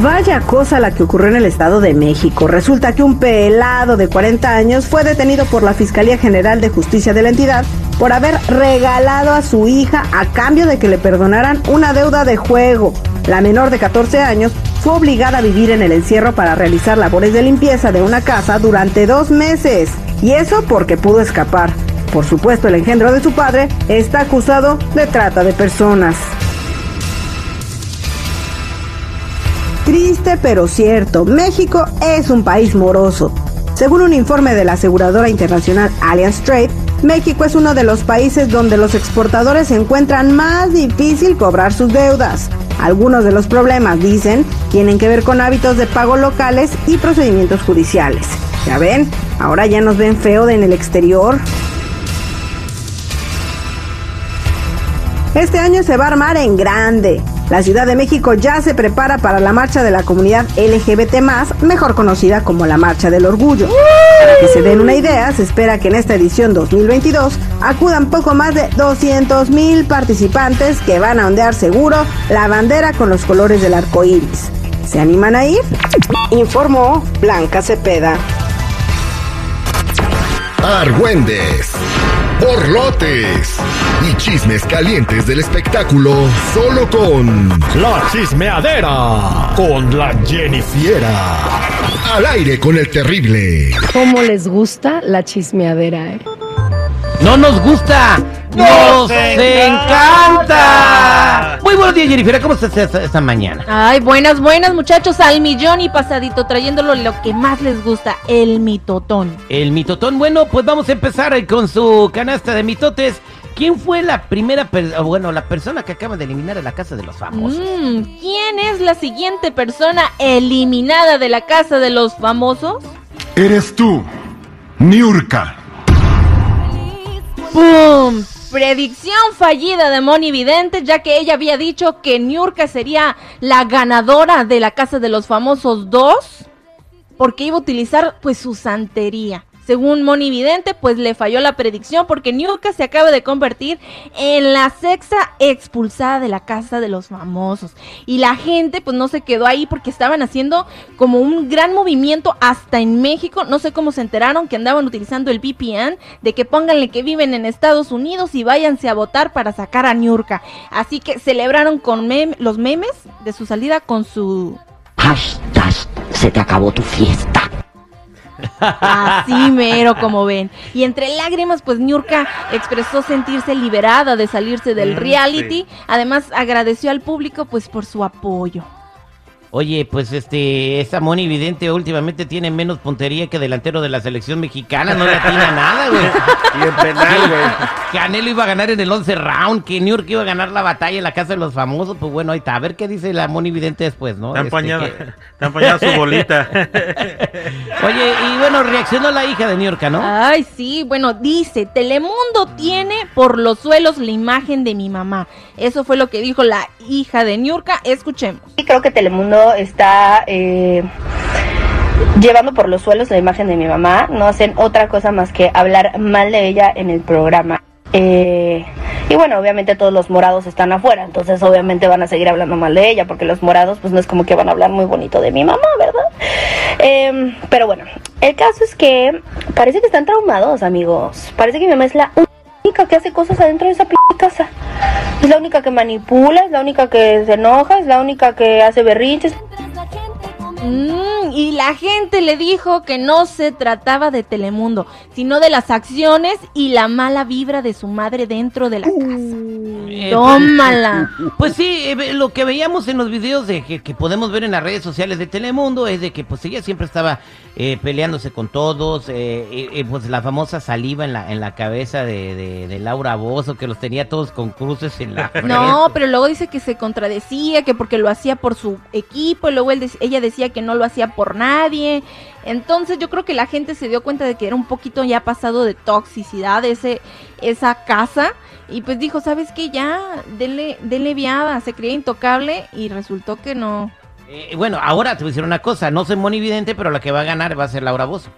Vaya cosa la que ocurrió en el Estado de México. Resulta que un pelado de 40 años fue detenido por la Fiscalía General de Justicia de la entidad por haber regalado a su hija a cambio de que le perdonaran una deuda de juego. La menor de 14 años fue obligada a vivir en el encierro para realizar labores de limpieza de una casa durante dos meses. Y eso porque pudo escapar. Por supuesto, el engendro de su padre está acusado de trata de personas. Triste pero cierto, México es un país moroso. Según un informe de la aseguradora internacional Allianz Trade, México es uno de los países donde los exportadores encuentran más difícil cobrar sus deudas. Algunos de los problemas, dicen, tienen que ver con hábitos de pago locales y procedimientos judiciales. Ya ven, ahora ya nos ven feo en el exterior. Este año se va a armar en grande. La Ciudad de México ya se prepara para la marcha de la comunidad LGBT, mejor conocida como la Marcha del Orgullo. Para que se den una idea, se espera que en esta edición 2022 acudan poco más de 200 mil participantes que van a ondear seguro la bandera con los colores del arco iris. ¿Se animan a ir? Informó Blanca Cepeda. Argüendes, borlotes y chismes calientes del espectáculo solo con La Chismeadera con la Jennifiera. Al aire con el terrible. ¿Cómo les gusta la chismeadera, eh? ¡No nos gusta! ¡Nos, encanta! Muy buenos días, Jennifer. ¿Cómo estás esta, esta mañana? Ay, buenas, buenas, muchachos. Al millón y pasadito, trayéndolo lo que más les gusta, el mitotón. El mitotón. Bueno, pues vamos a empezar eh, con su canasta de mitotes. ¿Quién fue la primera, bueno, la persona que acaba de eliminar a la casa de los famosos? Mm, ¿Quién es la siguiente persona eliminada de la casa de los famosos? Eres tú, Niurka. ¡Pum! Predicción fallida de Moni Vidente, ya que ella había dicho que Niurka sería la ganadora de la Casa de los Famosos 2, porque iba a utilizar pues su santería. Según Moni Vidente, pues le falló la predicción porque Niurka se acaba de convertir en la sexta expulsada de la casa de los famosos. Y la gente pues no se quedó ahí porque estaban haciendo como un gran movimiento hasta en México. No sé cómo se enteraron que andaban utilizando el VPN de que pónganle que viven en Estados Unidos y váyanse a votar para sacar a Niurka. Así que celebraron con los memes de su salida con su Hashtag, se te acabó tu fiesta. Así mero, como ven. Y entre lágrimas, pues Niurka expresó sentirse liberada de salirse del reality. Además, agradeció al público, pues, por su apoyo. Oye, pues este, esa Moni Vidente últimamente tiene menos puntería que delantero de la selección mexicana, no le atina nada, güey. Y en penal, güey. Canelo iba a ganar en el 11 round, que New York iba a ganar la batalla en la casa de los famosos, pues bueno, ahí está, a ver qué dice la Moni Vidente después, ¿no? Está Este, que- empañada su bolita. Oye, y bueno, reaccionó la hija de New York, ¿no? Ay, sí, bueno, dice, Telemundo tiene por los suelos la imagen de mi mamá. Eso fue lo que dijo la hija de Niurka. Escuchemos. Y creo que Telemundo está eh, llevando por los suelos la imagen de mi mamá. No hacen otra cosa más que hablar mal de ella en el programa. Eh, y bueno, obviamente todos los morados están afuera, entonces obviamente van a seguir hablando mal de ella, porque los morados pues no es como que van a hablar muy bonito de mi mamá, ¿verdad? Eh, pero bueno, el caso es que parece que están traumados, amigos. Parece que mi mamá es la única que hace cosas adentro de esa p casa. Es la única que manipula, es la única que se enoja, es la única que hace berrinches. Mm, y la gente le dijo que no se trataba de Telemundo, sino de las acciones y la mala vibra de su madre dentro de la casa. Tómala. Pues sí, eh, lo que veíamos en los videos de que, que podemos ver en las redes sociales de Telemundo es de que pues ella siempre estaba eh, peleándose con todos, eh, eh, eh, pues la famosa saliva en la, en la cabeza de, de- de Laura Bozo, que los tenía todos con cruces en la frente. No, pero luego dice que se contradecía, que porque lo hacía por su equipo, y luego él ella decía que no lo hacía por nadie. Entonces yo creo que la gente se dio cuenta de que era un poquito ya pasado de toxicidad ese, esa casa. Y pues dijo, ¿sabes qué? Ya, denle, denle viada, se creía intocable y resultó que no. Eh, bueno, ahora te voy a decir una cosa, no soy monividente, pero la que va a ganar va a ser Laura Bozo.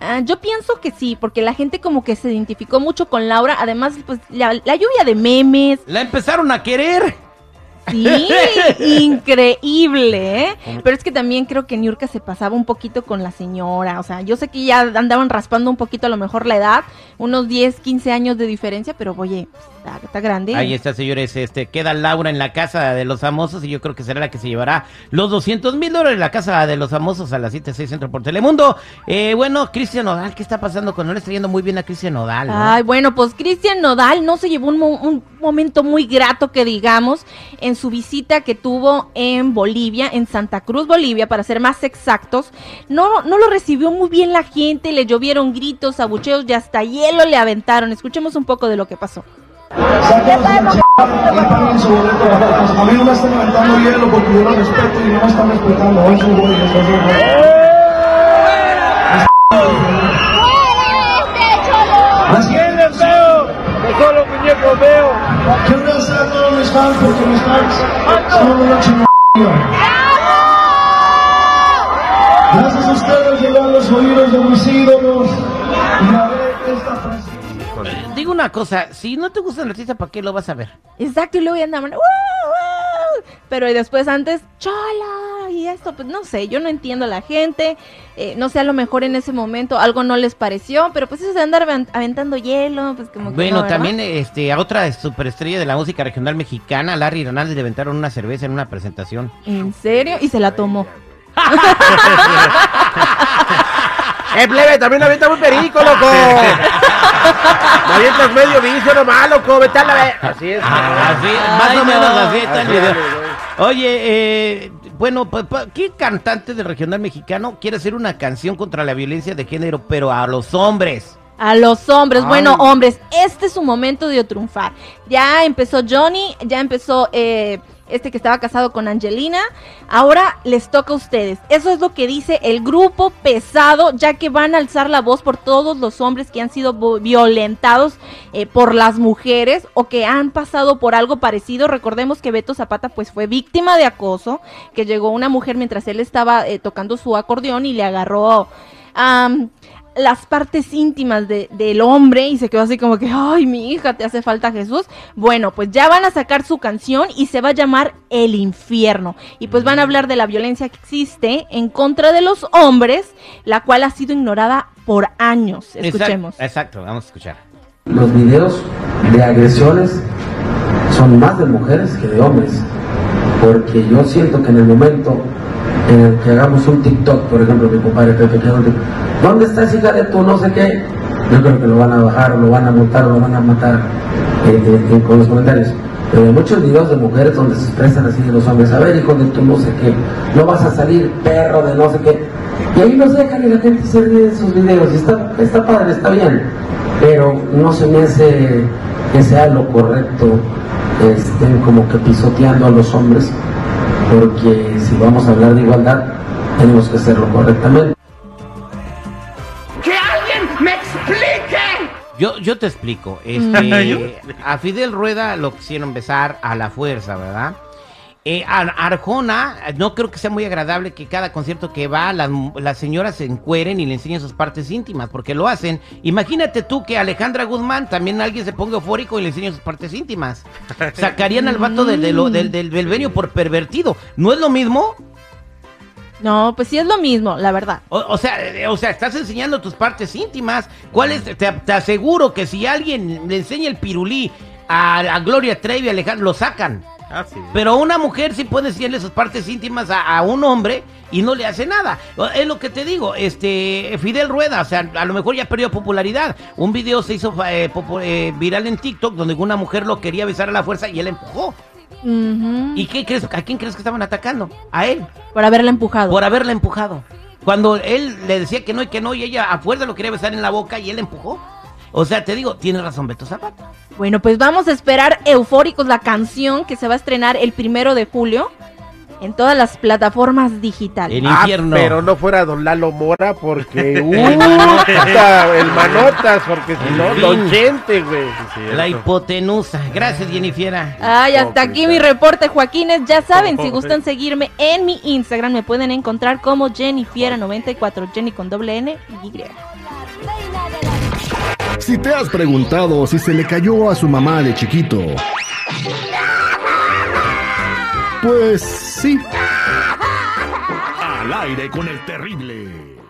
Ah, yo pienso que sí, porque la gente como que se identificó mucho con Laura. Además, pues la, la lluvia de memes. La empezaron a querer. Sí, increíble, ¿eh? Pero es que también creo que Niurka se pasaba un poquito con la señora. O sea, yo sé que ya andaban raspando un poquito a lo mejor la edad, unos 10, 15 años de diferencia, pero oye, está, está grande. Ahí está, señores. Este, queda Laura en la casa de los famosos y yo creo que será la que se llevará los 200 mil dólares en la casa de los famosos a las 7, 6 Centro por Telemundo. Eh, bueno, Cristian Nodal, ¿qué está pasando con él? Está yendo muy bien a Cristian Nodal, ¿no? Ay, bueno, pues Cristian Nodal no se llevó un momento muy grato que digamos en su visita que tuvo en Bolivia, en Santa Cruz, Bolivia, para ser más exactos. No, no lo recibió muy bien la gente, le llovieron gritos, abucheos y hasta hielo le aventaron. Escuchemos un poco de lo que pasó. A mí no me están levantando hielo porque yo lo respeto y no me están respetando. Fans porque mis fans son una chingada. Gracias a ustedes llegan los oídos de mis ídolos. Y a ver esta presencia. Eh, Digo una cosa, si no te gusta el artista, ¿para qué lo vas a ver? Exacto, y luego ya andaban, "Uh, uh", pero y después antes, chola, y esto, pues no sé, yo no entiendo a la gente, eh, no sé, a lo mejor en ese momento algo no les pareció, pero pues eso de andar aven- aventando hielo, pues como que Bueno, también este, a otra superestrella de la música regional mexicana, Larry Hernández, le aventaron una cerveza en una presentación. ¿En serio? Y se la tomó. ¡Eh, plebe! También avienta muy perico, loco. Me avientas medio vicio nomás, loco. Vete a la vez. Así es. Así, más o menos así está el video. Oye, eh, bueno, ¿qué cantante del regional mexicano quiere hacer una canción contra la violencia de género, pero a los hombres? A los hombres, Ay. bueno, hombres, este es su momento de triunfar. Ya empezó Johnny, ya empezó eh, este que estaba casado con Angelina. Ahora les toca a ustedes. Eso es lo que dice el grupo pesado, ya que van a alzar la voz por todos los hombres que han sido violentados eh, por las mujeres o que han pasado por algo parecido. Recordemos que Beto Zapata pues fue víctima de acoso, que llegó una mujer mientras él estaba eh, tocando su acordeón y le agarró... las partes íntimas de- del hombre y se quedó así como que, ay, mi hija, te hace falta Jesús. Bueno, pues ya van a sacar su canción y se va a llamar El Infierno. Y pues van a hablar de la violencia que existe en contra de los hombres, la cual ha sido ignorada por años. Escuchemos. Exacto, exacto, vamos a escuchar. Los videos de agresiones son más de mujeres que de hombres, porque yo siento que en el momento el que hagamos un TikTok, por ejemplo, mi compadre Pepe, que ¿dónde estás hija de tu no sé qué? Yo creo que lo van a bajar, lo van a multar, o lo van a matar eh, eh, eh, con los comentarios. Pero hay muchos videos de mujeres donde se expresan así de los hombres, a ver hijo de tu no sé qué, no vas a salir perro de no sé qué. Y ahí los dejan y la gente se ríe de sus videos, y está, está padre, está bien, pero no se me hace que sea lo correcto, estén como que pisoteando a los hombres, porque si vamos a hablar de igualdad, tenemos que hacerlo correctamente. ¡Que alguien me explique! Yo, yo te explico. Este, a Fidel Rueda lo quisieron besar a la fuerza, ¿verdad? Eh, a Arjona, no creo que sea muy agradable que cada concierto que va las, las señoras se encueren y le enseñen sus partes íntimas, porque lo hacen. Imagínate tú que Alejandra Guzmán también alguien se ponga eufórico y le enseñe sus partes íntimas. Sacarían al vato del, del, del, del Belvenio por pervertido. ¿No es lo mismo? No, pues sí es lo mismo, la verdad. O, o sea, eh, o sea, estás enseñando tus partes íntimas. ¿Cuál es? Te, te aseguro que si alguien le enseña el pirulí a, a Gloria Trevi, a Alejandro, lo sacan. Ah, sí. Pero una mujer sí puede enseñarle sus partes íntimas a, a un hombre y no le hace nada. Es lo que te digo, este Fidel Rueda, o sea, a lo mejor ya perdió popularidad. Un video se hizo eh, eh, viral en TikTok donde una mujer lo quería besar a la fuerza y él empujó. ¿Y qué crees? ¿A quién crees que estaban atacando? A él. Por haberla empujado. Por haberla empujado. Cuando él le decía que no y que no y ella a fuerza lo quería besar en la boca y él empujó. O sea, te digo, tiene razón Beto Zapata. Bueno, pues vamos a esperar eufóricos la canción que se va a estrenar el primero de julio en todas las plataformas digitales. Ah, pero no fuera Don Lalo Mora porque. ¡Uh! el manotas, porque si no, En Don fin. Chente, güey. La hipotenusa. Gracias, Jennifiera. Ay, hasta aquí mi reporte, Joaquines. Ya saben, si gustan seguirme en mi Instagram, me pueden encontrar como Jennifiera94, Jenny con doble N y Y. Si te has preguntado si se le cayó a su mamá de chiquito Pues sí. Al aire con el terrible.